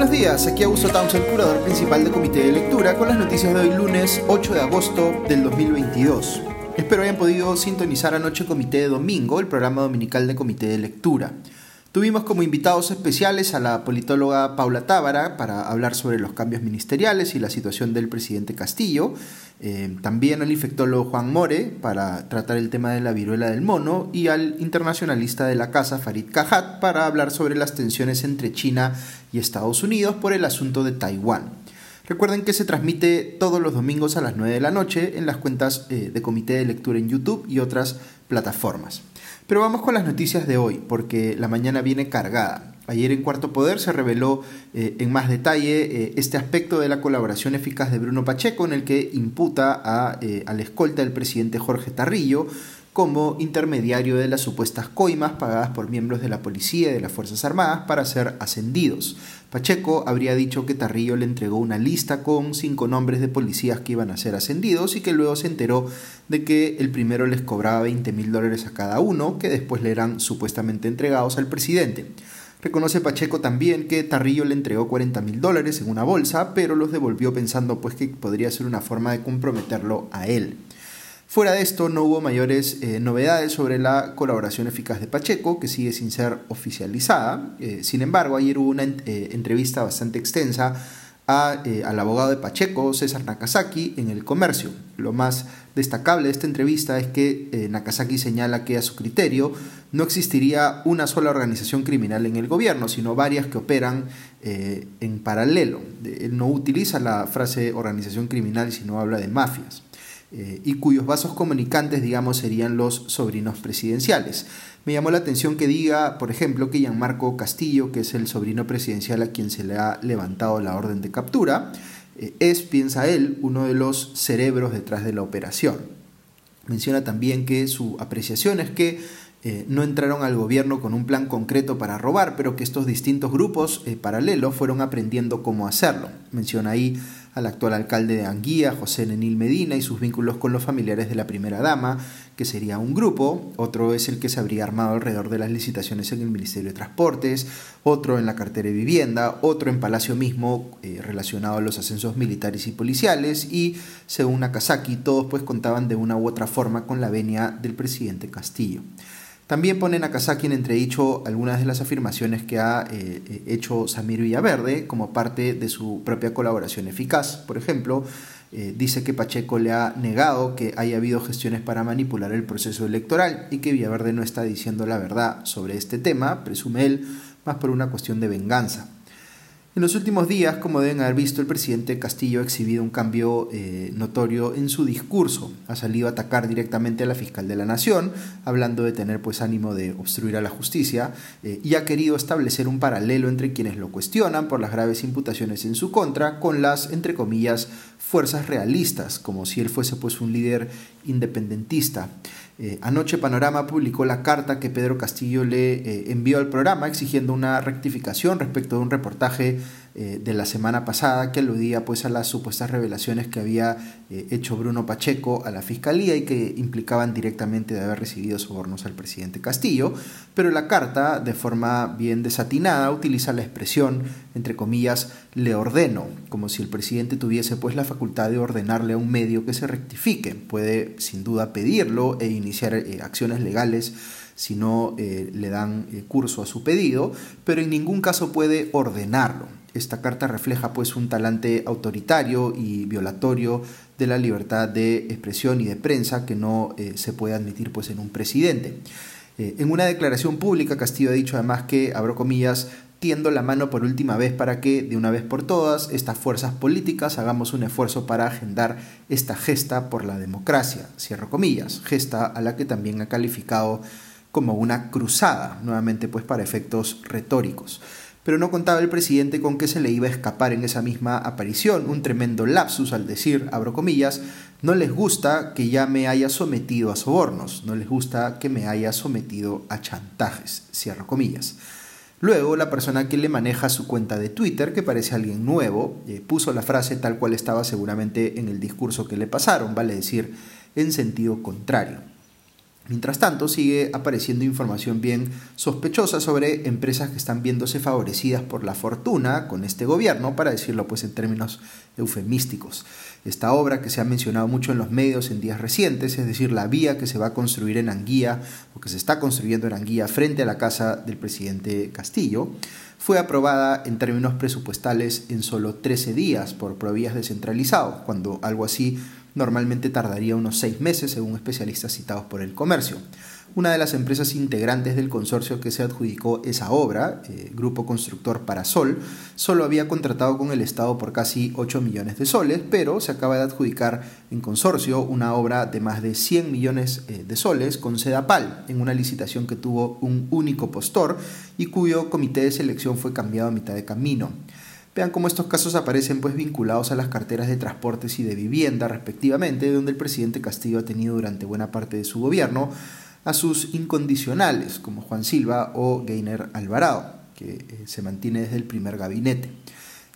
Buenos días, aquí Augusto Townsend, curador principal del Comité de Lectura, con las noticias de hoy lunes 8 de agosto del 2022. Espero hayan podido sintonizar anoche Comité de Domingo, el programa dominical de Comité de Lectura. Tuvimos como invitados especiales a la politóloga Paula Tábara para hablar sobre los cambios ministeriales y la situación del presidente Castillo, eh, también al infectólogo Juan More para tratar el tema de la viruela del mono y al internacionalista de la casa Farid Cajat para hablar sobre las tensiones entre China y Estados Unidos por el asunto de Taiwán. Recuerden que se transmite todos los domingos a las 9 de la noche en las cuentas eh, de Comité de Lectura en YouTube y otras plataformas. Pero vamos con las noticias de hoy, porque la mañana viene cargada. Ayer en Cuarto Poder se reveló eh, en más detalle eh, este aspecto de la colaboración eficaz de Bruno Pacheco, en el que imputa a, eh, al escolta del presidente Jorge Tarrillo como intermediario de las supuestas coimas pagadas por miembros de la policía y de las Fuerzas Armadas para ser ascendidos. Pacheco habría dicho que Tarrillo le entregó una lista con cinco nombres de policías que iban a ser ascendidos y que luego se enteró de que el primero les cobraba 20 mil dólares a cada uno, que después le eran supuestamente entregados al presidente. Reconoce Pacheco también que Tarrillo le entregó 40 mil dólares en una bolsa, pero los devolvió pensando pues que podría ser una forma de comprometerlo a él. Fuera de esto, no hubo mayores eh, novedades sobre la colaboración eficaz de Pacheco, que sigue sin ser oficializada. Eh, sin embargo, ayer hubo una eh, entrevista bastante extensa al abogado de Pacheco, César Nakazaki, en el comercio. Lo más destacable de esta entrevista es que Nakazaki señala que a su criterio no existiría una sola organización criminal en el gobierno, sino varias que operan en paralelo. Él no utiliza la frase organización criminal, sino habla de mafias. Eh, y cuyos vasos comunicantes, digamos, serían los sobrinos presidenciales. Me llamó la atención que diga, por ejemplo, que Gianmarco Castillo, que es el sobrino presidencial a quien se le ha levantado la orden de captura, eh, es, piensa él, uno de los cerebros detrás de la operación. Menciona también que su apreciación es que eh, no entraron al gobierno con un plan concreto para robar, pero que estos distintos grupos paralelos fueron aprendiendo cómo hacerlo. Menciona ahí al actual alcalde de Anguía, José Nenil Medina, y sus vínculos con los familiares de la primera dama, que sería un grupo, otro es el que se habría armado alrededor de las licitaciones en el Ministerio de Transportes, otro en la cartera de vivienda, otro en Palacio mismo eh, relacionado a los ascensos militares y policiales, y según Nakazaki, todos pues contaban de una u otra forma con la venia del presidente Castillo. También pone Nakazaki en entredicho algunas de las afirmaciones que ha eh, eh, hecho Samir Villaverde como parte de su propia colaboración eficaz. Por ejemplo, eh, dice que Pacheco le ha negado que haya habido gestiones para manipular el proceso electoral y que Villaverde no está diciendo la verdad sobre este tema, presume él, más por una cuestión de venganza. En los últimos días, como deben haber visto, el presidente Castillo ha exhibido un cambio eh, notorio en su discurso. Ha salido a atacar directamente a la fiscal de la Nación, hablando de tener pues ánimo de obstruir a la justicia, eh, y ha querido establecer un paralelo entre quienes lo cuestionan por las graves imputaciones en su contra con las, entre comillas, fuerzas realistas, como si él fuese pues un líder independentista. Eh, anoche Panorama publicó la carta que Pedro Castillo le eh, envió al programa exigiendo una rectificación respecto de un reportaje eh, de la semana pasada que aludía pues a las supuestas revelaciones que había hecho Bruno Pacheco a la fiscalía y que implicaban directamente de haber recibido sobornos al presidente Castillo, pero la carta de forma bien desatinada utiliza la expresión entre comillas le ordeno, como si el presidente tuviese pues la facultad de ordenarle a un medio que se rectifique, puede sin duda pedirlo e iniciar eh, acciones legales si no eh, le dan eh, curso a su pedido, pero en ningún caso puede ordenarlo. Esta carta refleja pues un talante autoritario y violatorio de la libertad de expresión y de prensa que no se puede admitir pues en un presidente. en una declaración pública Castillo ha dicho además que, abro comillas, tiendo la mano por última vez para que, de una vez por todas, estas fuerzas políticas hagamos un esfuerzo para agendar esta gesta por la democracia, cierro comillas, gesta a la que también ha calificado como una cruzada, nuevamente pues para efectos retóricos. Pero no contaba el presidente con que se le iba a escapar en esa misma aparición un tremendo lapsus al decir, abro comillas, no les gusta que ya me haya sometido a sobornos, no les gusta que me haya sometido a chantajes, cierro comillas. Luego, la persona que le maneja su cuenta de Twitter, que parece alguien nuevo, eh, puso la frase tal cual estaba seguramente en el discurso que le pasaron, vale decir, en sentido contrario. Mientras tanto, sigue apareciendo información bien sospechosa sobre empresas que están viéndose favorecidas por la fortuna con este gobierno, para decirlo pues en términos eufemísticos. Esta obra que se ha mencionado mucho en los medios en días recientes, es decir, la vía que se va a construir en Anguía o que se está construyendo en Anguía frente a la casa del presidente Castillo, fue aprobada en términos presupuestales en solo 13 días por Provías descentralizado, cuando algo así normalmente tardaría unos seis meses según especialistas citados por el comercio. Una de las empresas integrantes del consorcio que se adjudicó esa obra, eh, Grupo Constructor Parasol, solo había contratado con el Estado por casi 8 millones de soles, pero se acaba de adjudicar en consorcio una obra de más de 100 millones eh, de soles con Sedapal, en una licitación que tuvo un único postor y cuyo comité de selección fue cambiado a mitad de camino. Vean cómo estos casos aparecen pues vinculados a las carteras de transportes y de vivienda respectivamente, donde el presidente Castillo ha tenido durante buena parte de su gobierno a sus incondicionales, como Juan Silva o Gainer Alvarado, que eh, se mantiene desde el primer gabinete.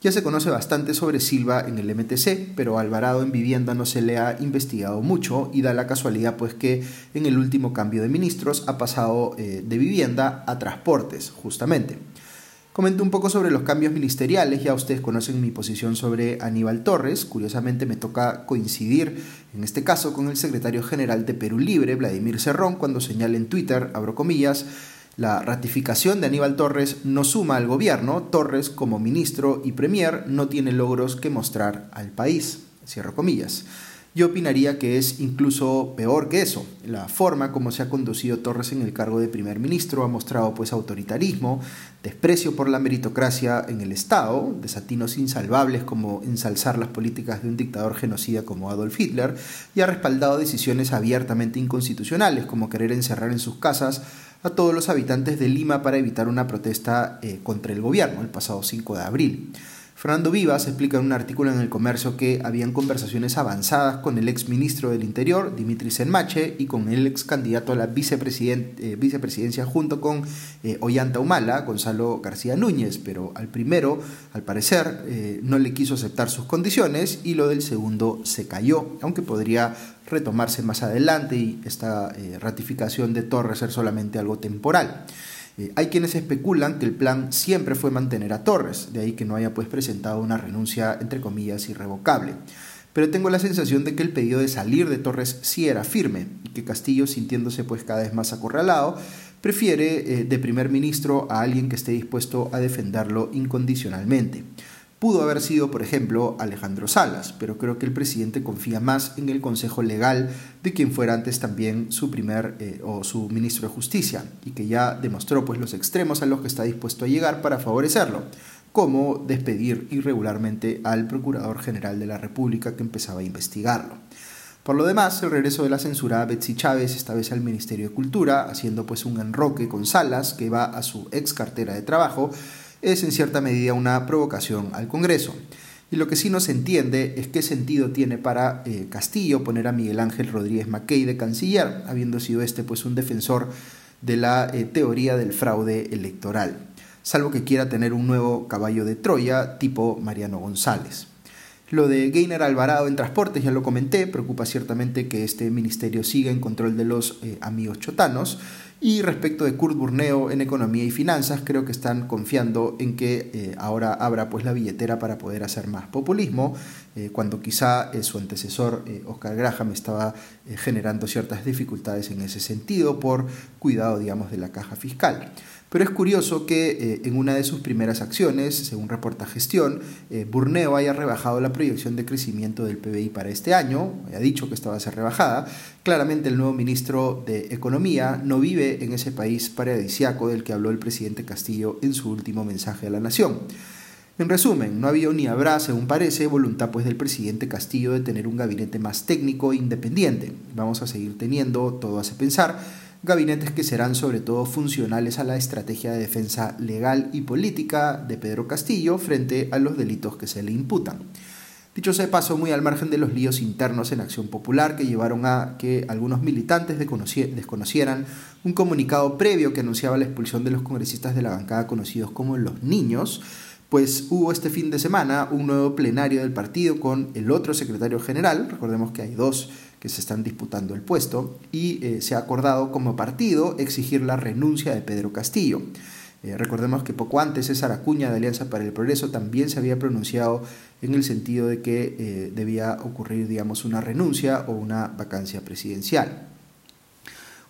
Ya se conoce bastante sobre Silva en el MTC, pero Alvarado en vivienda no se le ha investigado mucho y da la casualidad pues que en el último cambio de ministros ha pasado eh, de vivienda a transportes, justamente. Comento un poco sobre los cambios ministeriales, ya ustedes conocen mi posición sobre Aníbal Torres, curiosamente me toca coincidir en este caso con el secretario general de Perú Libre, Vladimir Cerrón, cuando señala en Twitter, abro comillas, la ratificación de Aníbal Torres no suma al gobierno, Torres como ministro y premier no tiene logros que mostrar al país, cierro comillas. Yo opinaría que es incluso peor que eso. La forma como se ha conducido Torres en el cargo de primer ministro ha mostrado pues autoritarismo, desprecio por la meritocracia en el Estado, desatinos insalvables como ensalzar las políticas de un dictador genocida como Adolf Hitler, y ha respaldado decisiones abiertamente inconstitucionales como querer encerrar en sus casas a todos los habitantes de Lima para evitar una protesta eh, contra el gobierno el pasado 5 de abril. Fernando Vivas explica en un artículo en el comercio que habían conversaciones avanzadas con el ex ministro del Interior, Dimitri Senmache, y con el ex candidato a la eh, vicepresidencia junto con eh, Ollanta Humala, Gonzalo García Núñez, pero al primero, al parecer, eh, no le quiso aceptar sus condiciones y lo del segundo se cayó, aunque podría retomarse más adelante y esta ratificación de Torres ser solamente algo temporal. Eh, hay quienes especulan que el plan siempre fue mantener a Torres, de ahí que no haya pues presentado una renuncia entre comillas irrevocable. Pero tengo la sensación de que el pedido de salir de Torres sí era firme y que Castillo, sintiéndose pues cada vez más acorralado, prefiere eh, de primer ministro a alguien que esté dispuesto a defenderlo incondicionalmente. Pudo haber sido, por ejemplo, Alejandro Salas, pero creo que el presidente confía más en el Consejo Legal de quien fuera antes también su primer eh, o su ministro de Justicia y que ya demostró pues los extremos a los que está dispuesto a llegar para favorecerlo, como despedir irregularmente al Procurador General de la República que empezaba a investigarlo. Por lo demás, el regreso de la censura a Betsy Chávez, esta vez al Ministerio de Cultura, haciendo pues un enroque con Salas, que va a su ex cartera de trabajo, es en cierta medida una provocación al Congreso. Y lo que sí no se entiende es qué sentido tiene para eh, Castillo poner a Miguel Ángel Rodríguez Mackey de canciller, habiendo sido este pues un defensor de la eh, teoría del fraude electoral, salvo que quiera tener un nuevo caballo de Troya tipo Mariano González. Lo de Gainer Alvarado en transportes ya lo comenté, preocupa ciertamente que este ministerio siga en control de los eh, amigos chotanos y respecto de Kurt Burneo en economía y finanzas, creo que están confiando en que eh, ahora abra pues la billetera para poder hacer más populismo, eh, cuando quizá eh, su antecesor Oscar Graham estaba generando ciertas dificultades en ese sentido por cuidado, digamos, de la caja fiscal. Pero es curioso que eh, en una de sus primeras acciones, según reporta Gestión, eh, Burneo haya rebajado la proyección de crecimiento del PBI para este año, ha dicho que estaba a ser rebajada. Claramente el nuevo ministro de Economía no vive en ese país paradisiaco del que habló el presidente Castillo en su último mensaje a la nación. En resumen, no había ni habrá, según parece, voluntad pues del presidente Castillo de tener un gabinete más técnico e independiente. Vamos a seguir teniendo, todo hace pensar, gabinetes que serán sobre todo funcionales a la estrategia de defensa legal y política de Pedro Castillo frente a los delitos que se le imputan. Dicho sea paso, muy al margen de los líos internos en Acción Popular que llevaron a que algunos militantes desconocieran un comunicado previo que anunciaba la expulsión de los congresistas de la bancada conocidos como los niños, pues hubo este fin de semana un nuevo plenario del partido con el otro secretario general, recordemos que hay dos que se están disputando el puesto y eh, se ha acordado como partido exigir la renuncia de Pedro Castillo. Eh, recordemos que poco antes César Acuña de Alianza para el Progreso también se había pronunciado en el sentido de que eh, debía ocurrir, digamos, una renuncia o una vacancia presidencial.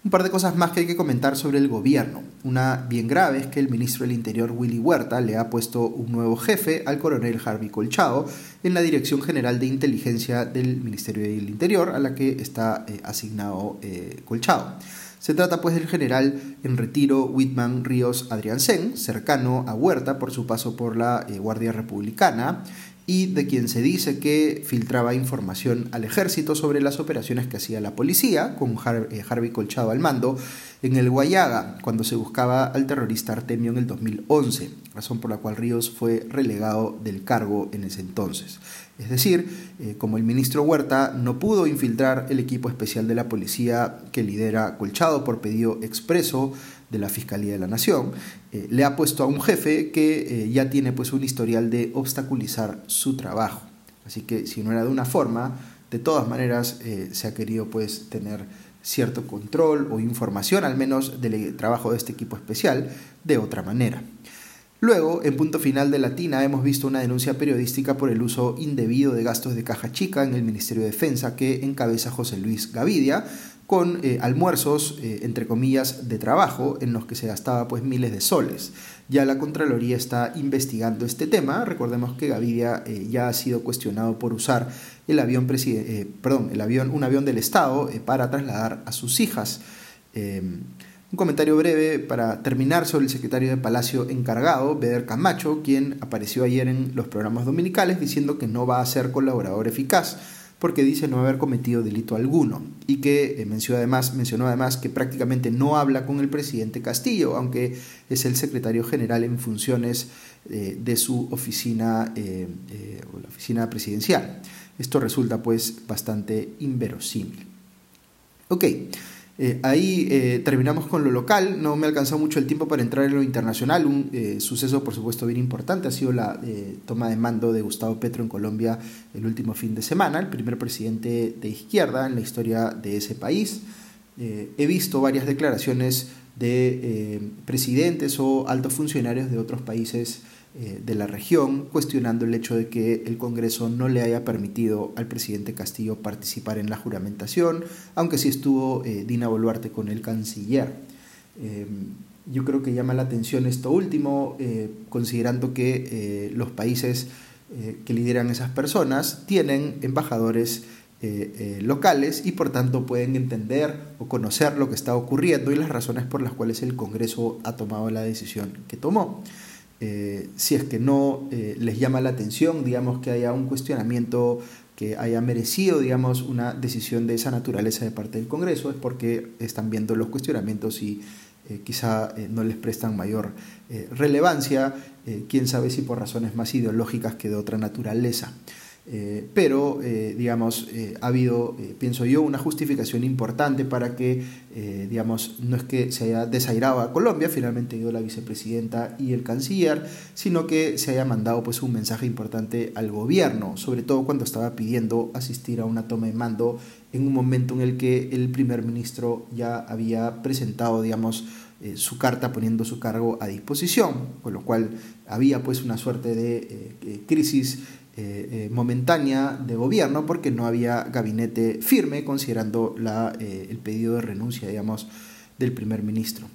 Un par de cosas más que hay que comentar sobre el gobierno. Una bien grave es que el ministro del Interior Willy Huerta le ha puesto un nuevo jefe al coronel Harvey Colchado en la Dirección General de Inteligencia del Ministerio del Interior, a la que está eh, asignado eh, Colchado. Se trata pues del general en retiro Whitman Ríos Adriansen, cercano a Huerta por su paso por la eh, Guardia Republicana, y de quien se dice que filtraba información al ejército sobre las operaciones que hacía la policía, con eh, Harvey Colchado al mando, en el Guayaga, cuando se buscaba al terrorista Artemio en el 2011, razón por la cual Ríos fue relegado del cargo en ese entonces. Es decir, eh, como el ministro Huerta no pudo infiltrar el equipo especial de la policía que lidera Colchado por pedido expreso de la Fiscalía de la Nación, eh, le ha puesto a un jefe que eh, ya tiene pues un historial de obstaculizar su trabajo. Así que si no era de una forma, de todas maneras se ha querido pues tener cierto control o información al menos del trabajo de este equipo especial de otra manera. Luego, en punto final de Latina, hemos visto una denuncia periodística por el uso indebido de gastos de caja chica en el Ministerio de Defensa que encabeza José Luis Gavidia, con eh, almuerzos, eh, entre comillas, de trabajo en los que se gastaba pues miles de soles. Ya la Contraloría está investigando este tema. Recordemos que Gavidia eh, ya ha sido cuestionado por usar el avión, perdón, el avión, un avión del Estado para trasladar a sus hijas. Un comentario breve para terminar sobre el secretario de Palacio encargado, Beder Camacho, quien apareció ayer en los programas dominicales diciendo que no va a ser colaborador eficaz porque dice no haber cometido delito alguno y que eh, mencionó, además, mencionó además que prácticamente no habla con el presidente Castillo, aunque es el secretario general en funciones eh, de su oficina eh, o la oficina presidencial. Esto resulta pues bastante inverosímil. Ok. Eh, ahí eh, terminamos con lo local, no me ha alcanzado mucho el tiempo para entrar en lo internacional. Un eh, suceso, por supuesto, bien importante ha sido la toma de mando de Gustavo Petro en Colombia el último fin de semana, el primer presidente de izquierda en la historia de ese país. he visto varias declaraciones de presidentes o altos funcionarios de otros países de la región, cuestionando el hecho de que el Congreso no le haya permitido al presidente Castillo participar en la juramentación, aunque sí estuvo eh, Dina Boluarte con el canciller. Eh, yo creo que llama la atención esto último, considerando que los países que lideran esas personas tienen embajadores locales y por tanto pueden entender o conocer lo que está ocurriendo y las razones por las cuales el Congreso ha tomado la decisión que tomó. Eh, si es que no eh, les llama la atención, digamos, que haya un cuestionamiento que haya merecido, digamos, una decisión de esa naturaleza de parte del Congreso, es porque están viendo los cuestionamientos y eh, quizá no les prestan mayor relevancia, quién sabe si por razones más ideológicas que de otra naturaleza. Eh, pero, eh, digamos, eh, ha habido, pienso yo, una justificación importante para que, digamos, no es que se haya desairado a Colombia, finalmente ido la vicepresidenta y el canciller, sino que se haya mandado pues un mensaje importante al gobierno, sobre todo cuando estaba pidiendo asistir a una toma de mando en un momento en el que el primer ministro ya había presentado, digamos, su carta poniendo su cargo a disposición, con lo cual había pues una suerte de crisis eh, eh, momentánea de gobierno porque no había gabinete firme considerando la, eh, el pedido de renuncia, digamos, del primer ministro.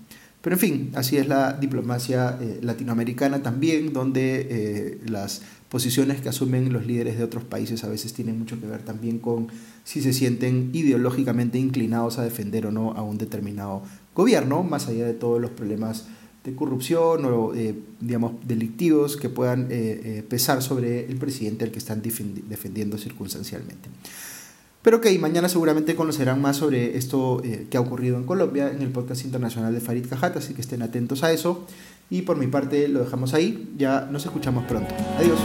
Pero en fin, así es la diplomacia latinoamericana también, donde las posiciones que asumen los líderes de otros países a veces tienen mucho que ver también con si se sienten ideológicamente inclinados a defender o no a un determinado gobierno, más allá de todos los problemas de corrupción o, eh, digamos, delictivos que puedan eh, eh, pesar sobre el presidente al que están defendiendo circunstancialmente. Pero que mañana seguramente conocerán más sobre esto que ha ocurrido en Colombia en el podcast internacional de Farid Cajat, así que estén atentos a eso. Y por mi parte lo dejamos ahí, ya nos escuchamos pronto. Adiós.